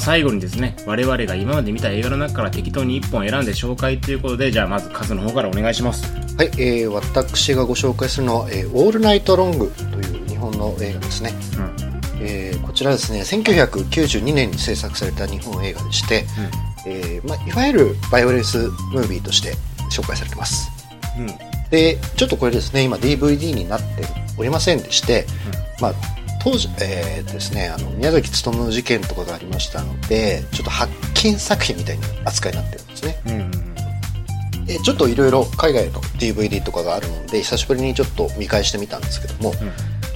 最後にですね、我々が今まで見た映画の中から適当に1本選んで紹介ということで、じゃあまず数の方からお願いします。はい、えー、私がご紹介するのは、えー、オールナイトロングという日本の映画ですね。うん。えーこちらですね、1992年に制作された日本映画でして、えーまあ、いわゆるバイオレンスムービーとして紹介されてます。うん。で、ちょっとこれですね、今 DVD になっておりませんでして、まあ、当時、えーですね、あの、宮崎勤事件とかがありましたので、ちょっと発見作品みたいな扱いになってるんですね。うん。ちょっといろいろ海外の DVD とかがあるので、久しぶりにちょっと見返してみたんですけども、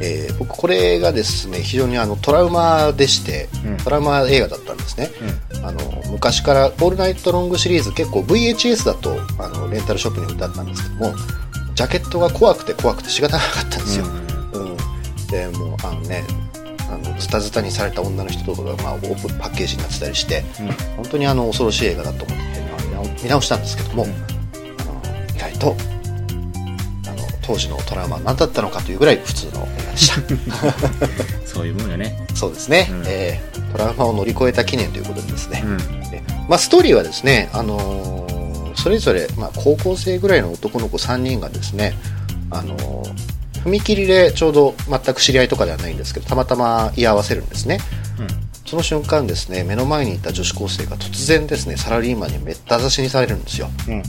えー僕これがですね、非常にあのトラウマでして、うんトラウマ映画だったんですね。うん。あの昔から「オールナイトロング」シリーズ結構 VHS だとあのレンタルショップに売ってあったんですけどもジャケットが怖くて怖くて仕方なかったんですよ、うんでもうあのねあのズタズタにされた女の人とかが、まあ、オープンパッケージになってたりしてうん。本当にあの恐ろしい映画だと思って、まあ見直したんですけども、うんあの意外とあの当時のトラウマは何だったのかというぐらい普通の映画でした そういうもんよね。そうですね、うんえートラウマを乗り越えた記念ということでですね、うん。でまあ、ストーリーはですね、あのーそれぞれ、まあ、高校生ぐらいの男の子3人がですね、あのー踏切でちょうど全く知り合いとかではないんですけどたまたま居合わせるんですね。その瞬間ですね目の前にいた女子高生が突然ですねサラリーマンにめった刺しにされるんですよ。うん。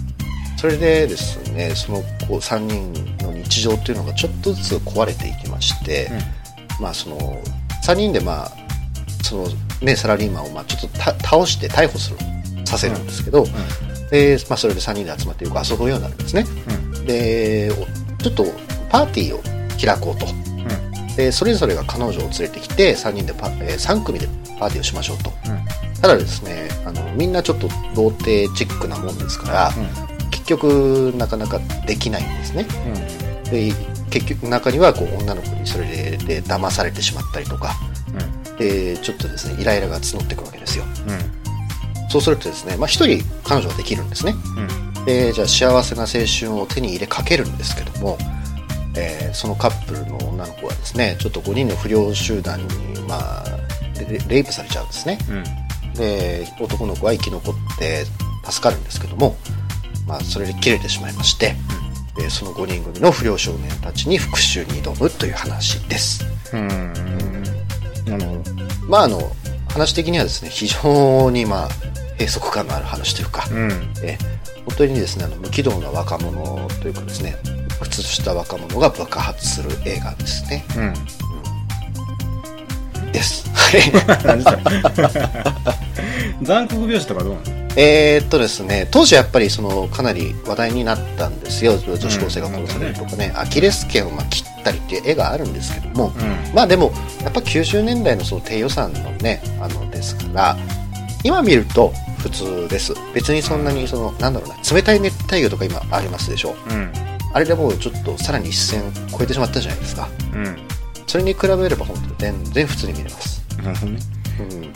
それでですねその子3人の日常というのがちょっとずつ壊れていきまして、まあその3人でまあそのねサラリーマンをまあちょっとた倒して逮捕するさせるんですけど、でまあ、それで3人で集まってよく遊ぶようになるんですね。うん。でおちょっとパーティーを開こうと。うん。でそれぞれが彼女を連れてきて3人でパ、え3組でパーティーをしましょうと。うん。ただですねあのみんなちょっと童貞チックなもんですから、結局なかなかできないんですね。うん。で結局中にはこう女の子にそれでで騙されてしまったりとか。でちょっとですねイライラが募ってくるわけですよ。そうするとですね、まあ、一人彼女ができるんですね。うん。でじゃあ幸せな青春を手に入れかけるんですけども、えーそのカップルの女の子はですねちょっと5人の不良集団に、まあ、レレイプされちゃうんですねうん。で男の子は生き残って助かるんですけども、まあ、それで切れてしまいまして、でその5人組の不良少年たちに復讐に挑むという話ですうん。なるほど。まああの話的にはですね非常にまあ閉塞感のある話というか、うん。え本当にですねあの無軌道な若者というかですね靴した若者が爆発する映画ですね。うん。です。残酷描写とかどうなの？えーっとですね当時やっぱりそのかなり話題になったんですよ。女子高生が殺されるとかね、アキレス腱をまあ切ったりっていう絵があるんですけども、うん。まあでもやっぱ90年代のその低予算のねあのですから今見ると普通です。別にそんなにそのなんだろうな冷たい熱帯魚とか今ありますでしょ。うん。あれでもうちょっとさらに一線超えてしまったじゃないですかうん。それに比べれば本当に全然普通に見れますなるほどね。うん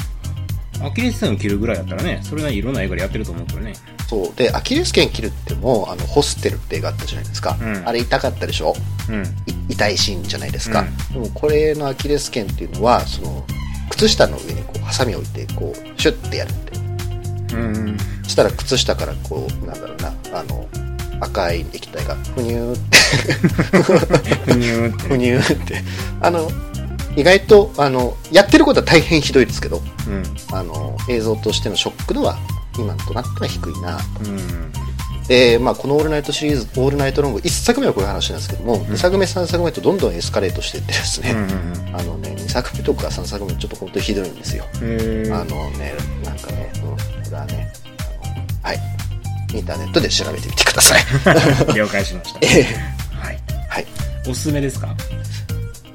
アキレス腱を切るぐらいだったらね、それなりにいろんな映画でやってると思うけどね。そうでアキレス腱切るってもあのホステルって映画あったじゃないですか、うんあれ痛かったでしょ？うん。い痛いシーンじゃないですか、でもこれのアキレス腱っていうのはその靴下の上にこうハサミを置いてこうシュッてやるってうん。そしたら靴下からこうなんだろうなあの赤い液体が。ふにゅーって。ふにゅーって。ふにゅーって。あの意外とあのやってることは大変ひどいですけどうん。あの映像としてのショック度は今となっては低いなうん。で、まあ、この「オールナイト」シリーズ「オールナイトロング」1作目はこういう話なんですけども、2作目3作目とどんどんエスカレートしていってですね、うん。あのね2作目とか3作目ちょっと本当にひどいんですよ、へあのねなんかね、うん、これはねはいインターネットで調べてみてください 了解しました。ええはい。はいおすすめですか？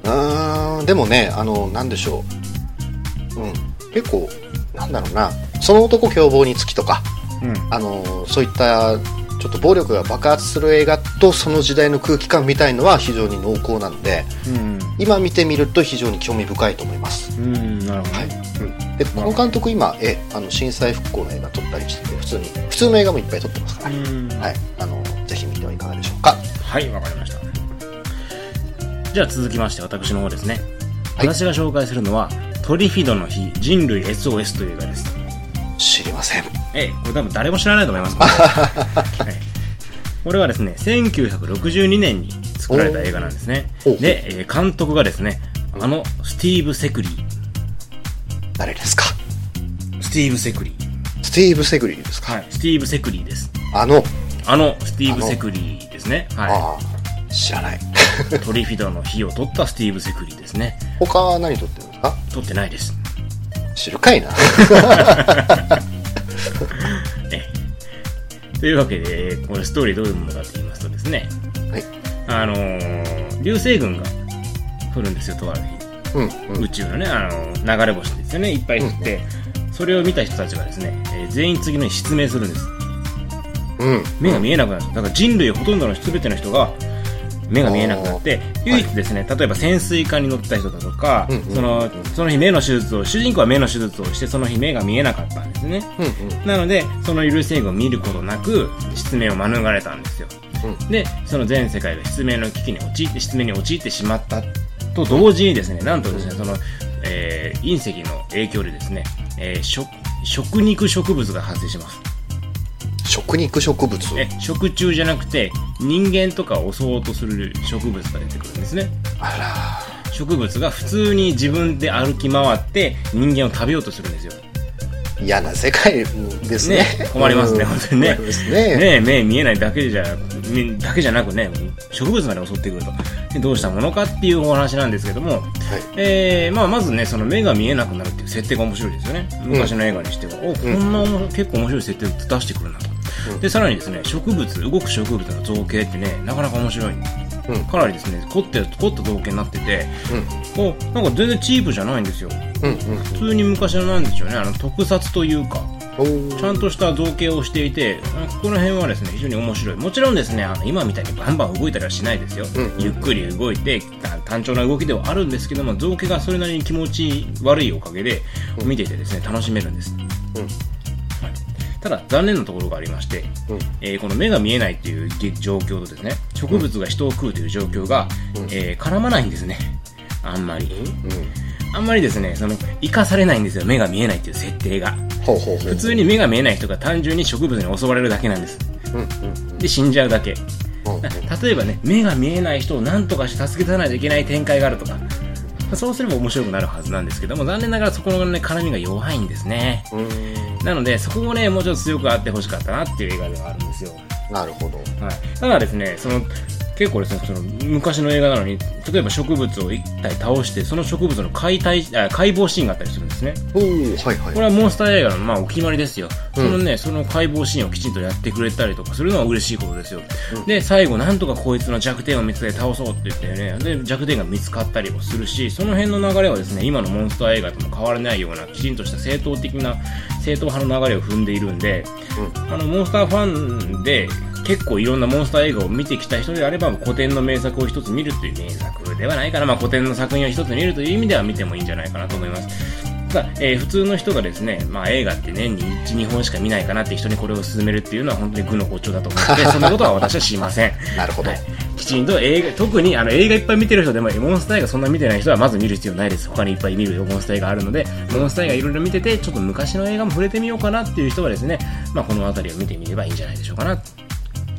うーんでもねあのなんでしょううん結構なんだろうなその男凶暴につきとかうん。あのそういったちょっと暴力が爆発する映画とその時代の空気感みたいのは非常に濃厚なのでうん。今見てみると非常に興味深いと思います、うん。なるほど。はいうん、でこの監督今えあの震災復興の映画撮ったりしてて普通に普通の映画もいっぱい撮ってますから、うん。はい、あのぜひ見てはいかがでしょうかはい、わかりました。じゃあ続きまして私の方ですね。はい私が紹介するのは、トリフィドの日人類 SOS という映画です。知りません。ええ、これ多分誰も知らないと思います。こ れはええこれはですね、1962年に作られた映画なんですねお。で、えー監督がですね、あの、スティーブ・セクリー。誰ですか？スティーブ・セクリー。スティーブ・セグリーですか？はい、スティーブ・セクリーです。あの、あの、スティーブ・セクリーですね。はああ、知らない。い。トリフィドの日を撮ったスティーブ・セクリーですね。他は何撮ってるんですか？撮ってないです。知るかいな。ええというわけで、このストーリーどういうものかと言いますとですね、はい。あのー流星群が降るんですよ、とある日。うん、うん。宇宙のね、あの、流れ星ですよね、いっぱい降って、それを見た人たちがですね、えー全員次の日失明するんです。うん。目が見えなくなる。だから人類ほとんどの全ての人が目が見えなくなって、唯一ですね、例えば潜水艦に乗った人だとか、うんうんその、その日目の手術を、主人公は目の手術をして、その日目が見えなかったんですね。うん、うん。なので、その流星群を見ることなく、失明を免れたんですよ。うんで、その全世界が失明の危機に陥って、失明に陥ってしまったと同時にですね、なんとですね、その、えー隕石の影響でですね、えー食、食肉植物が発生します。食肉植物？え、食虫じゃなくて、人間とかを襲おうとする植物が出てくるんですね。あ植物が普通に自分で歩き回って人間を食べようとするんですよ。ら、嫌な世界ですね。ね困りますねうん本当にねね。ね目見えないだけじゃ、みだけじゃなくね、植物まで襲ってくると。でどうしたものかっていうお話なんですけども、はい。えー、まあまずね、その目が見えなくなるっていう設定が面白いですよね。昔の映画にしては。お、こんな面白い結構面白い設定を出してくるなと。うんで、さらにですね、植物、動く植物の造形ってね、なかなか面白い。うん。かなりですね、凝って、凝った造形になってて、うん。お、なんか全然チープじゃないんですよ。うん。うん。普通に昔のなんでしょうね、あの、特撮というか、ちゃんとした造形をしていて、あここら辺はですね、非常に面白い。もちろんですね、あの、今みたいにバンバン動いたりはしないですよ。うんうんゆっくり動いて、た単調な動きではあるんですけども、造形がそれなりに気持ち悪いおかげで、見ていてですね、楽しめるんです。うん。はいただ、残念なところがありまして、うん。えーこの目が見えないっていう状況とですね、植物が人を食うという状況が、うんえー絡まないんですね。あんまり。うん。あんまりですね、その、生かされないんですよ。目が見えないっていう設定が。普通に目が見えない人が単純に植物に襲われるだけなんです。うん。うん。で、死んじゃうだけ。例えばね、目が見えない人を何とかして助け出さないといけない展開があるとか、そうすれば面白くなるはずなんですけども、残念ながらそこのね、絡みが弱いんですね。うん。なので、そこをね、もうちょっと強くあってほしかったなっていう映画ではあるんですよ。なるほど。はい。ただですね、その、結構ですね、その、昔の映画なのに、例えば植物を一体倒して、その植物の解体、あ解剖シーンがあったりするんですね。おー、はいはい。これはモンスター映画の、まあ、お決まりですよ。うんそのね、その解剖シーンをきちんとやってくれたりとかするのは嬉しいことですよ。うんで、最後、なんとかこいつの弱点を見つけて倒そうって言ってね、で、弱点が見つかったりもするし、その辺の流れはですね、今のモンスター映画とも変わらないような、きちんとした正当的な、正統派の流れを踏んでいるんで、うあの、モンスターファンで、結構いろんなモンスター映画を見てきた人であれば、古典の名作を一つ見るという名作ではないかな。まあ、古典の作品を一つ見るという意味では見てもいいんじゃないかなと思います。ただ、えー普通の人がですね、まあ映画って年に1、2本しか見ないかなって人にこれを勧めるっていうのは本当に愚の骨頂だと思うので、そんなことは私はしません。なるほどはい。きちんと映画、特にあの映画いっぱい見てる人でも、モンスター映画そんな見てない人はまず見る必要ないです。他にいっぱい見るモンスター映画あるので、モンスター映画いろいろ見てて、ちょっと昔の映画も触れてみようかなっていう人はですね、まあこの辺りを見てみればいいんじゃないでしょうかな。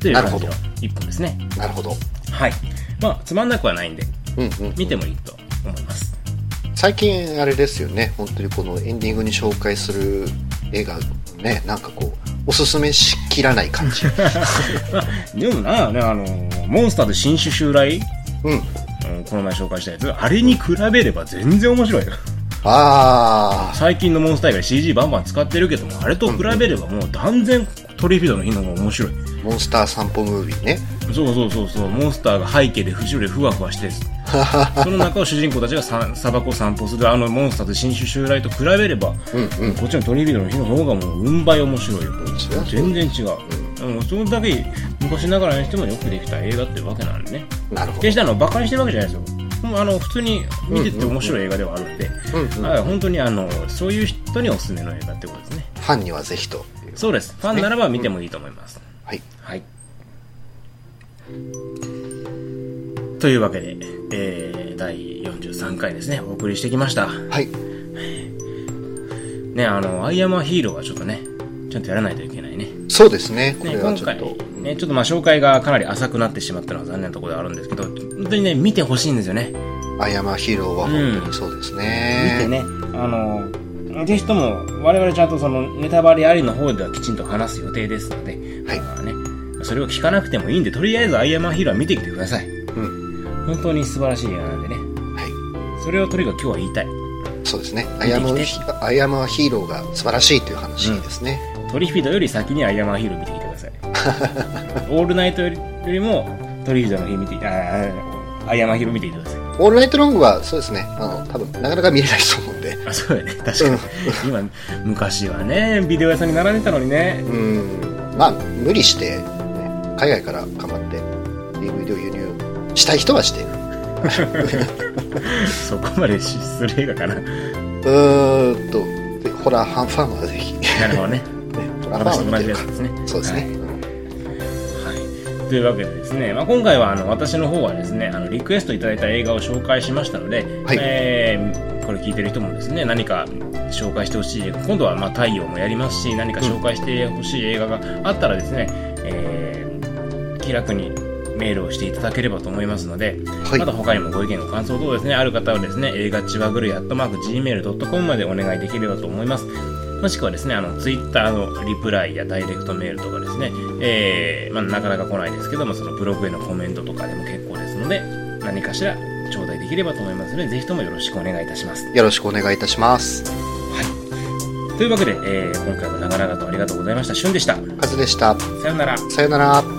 という感じのなるほ一本ですね。なるほど。はい。まあ、つまんなくはないんで、うんうん。見てもいいと思います。最近あれですよね。本当にこのエンディングに紹介する映画、ね、なんかこう、おすすめしきらない感じ。まあ、でもな、ね、あの、モンスターで新種襲来、うん。うんこの前紹介したやつ、あれに比べれば全然面白いよ。あ最近のモンスター映画 CG バンバン使ってるけども、あれと比べればもう断然トリフィドの日の方が面白い。ー、モンスター散歩ムービーね。そうそうそうそう、モンスターが背景で後ろでふわふわして、その中を主人公たちがさ砂漠を散歩するあのモンスターと新種襲来と比べれば、うんうん。こっちのトリフィドの日の方がもううん倍面白いよ。全然違う。うん、それだけ昔ながらにしてもよくできた映画ってわけなんでね。なるほど決し。てあの、バカにしてるわけじゃないですよ。あの、普通に見てて面白い映画ではあるんで、うんうんだから本当にあの、そういう人におすすめの映画ってことですね。ファンにはぜひという。そうです。ファンならば見てもいいと思います。はい。はい。というわけで、えー、第43回ですね、お送りしてきました。はい。ね、あの、アイアムアヒーローはちょっとね、ちゃんとやらないといけないね。そうですね。こね、れは今回ちょっと。、ね、ちょっとまあ紹介がかなり浅くなってしまったのは残念なところではあるんですけど、本当にね、見てほしいんですよね。アイアムアヒーローは本当にそうですね。見てね、あの、ぜひとも、我々ちゃんとそのネタバレありの方ではきちんと話す予定ですので、はいまあね、それを聞かなくてもいいんで、とりあえずアイアムアヒーローは見てきてください。うん。本当に素晴らしい映画なんでね。はい。それをとにかく今日は言いたい。そうですね。アイアムヒアイアムアヒーローが素晴らしいという話ですね。トリフィドより先にアイアムアヒーロー見てきてください。オールナイトよりよりもトリフィドの日見て、ああアイアマーヒーロー見てきてください。オールナイトロングはそうですね。あの、多分なかなか見れないとで。あ、そうやね。確かに。今、昔はね、ビデオ屋さんに並んでたのにね。うん。まあ、無理して、ね、海外からかまって DVD を輸入したい人はしている。そこまでする映画かな。うーんと、でホラーファンファンはぜひ。ね、なるほど ね。ホラーファンは見てるかじやつですね。そうですね。はいはい。というわけでですね、まあ、今回はあの私の方はですね、あのリクエストいただいた映画を紹介しましたので、はいえーこれ聞いてる人もですね、何か紹介してほしい映画、今度はまあ太陽もやりますし、何か紹介してほしい映画があったらですね、えー気楽にメールをしていただければと思いますので、はいまた他にもご意見、ご感想等ですね、ある方はですね、映画ちわぐるや、アットマーク Gmail.com までお願いできればと思います。もしくはですね、あの、ツイッターのリプライやダイレクトメールとかですね、えー、まあ、なかなか来ないですけども、そのブログへのコメントとかでも結構ですので、何かしら頂戴できればと思いますので、ぜひともよろしくお願いいたします。よろしくお願いいたします。というわけで、えー、今回も長々とありがとうございました。しゅんでした。カズでした。さようなら。さよなら。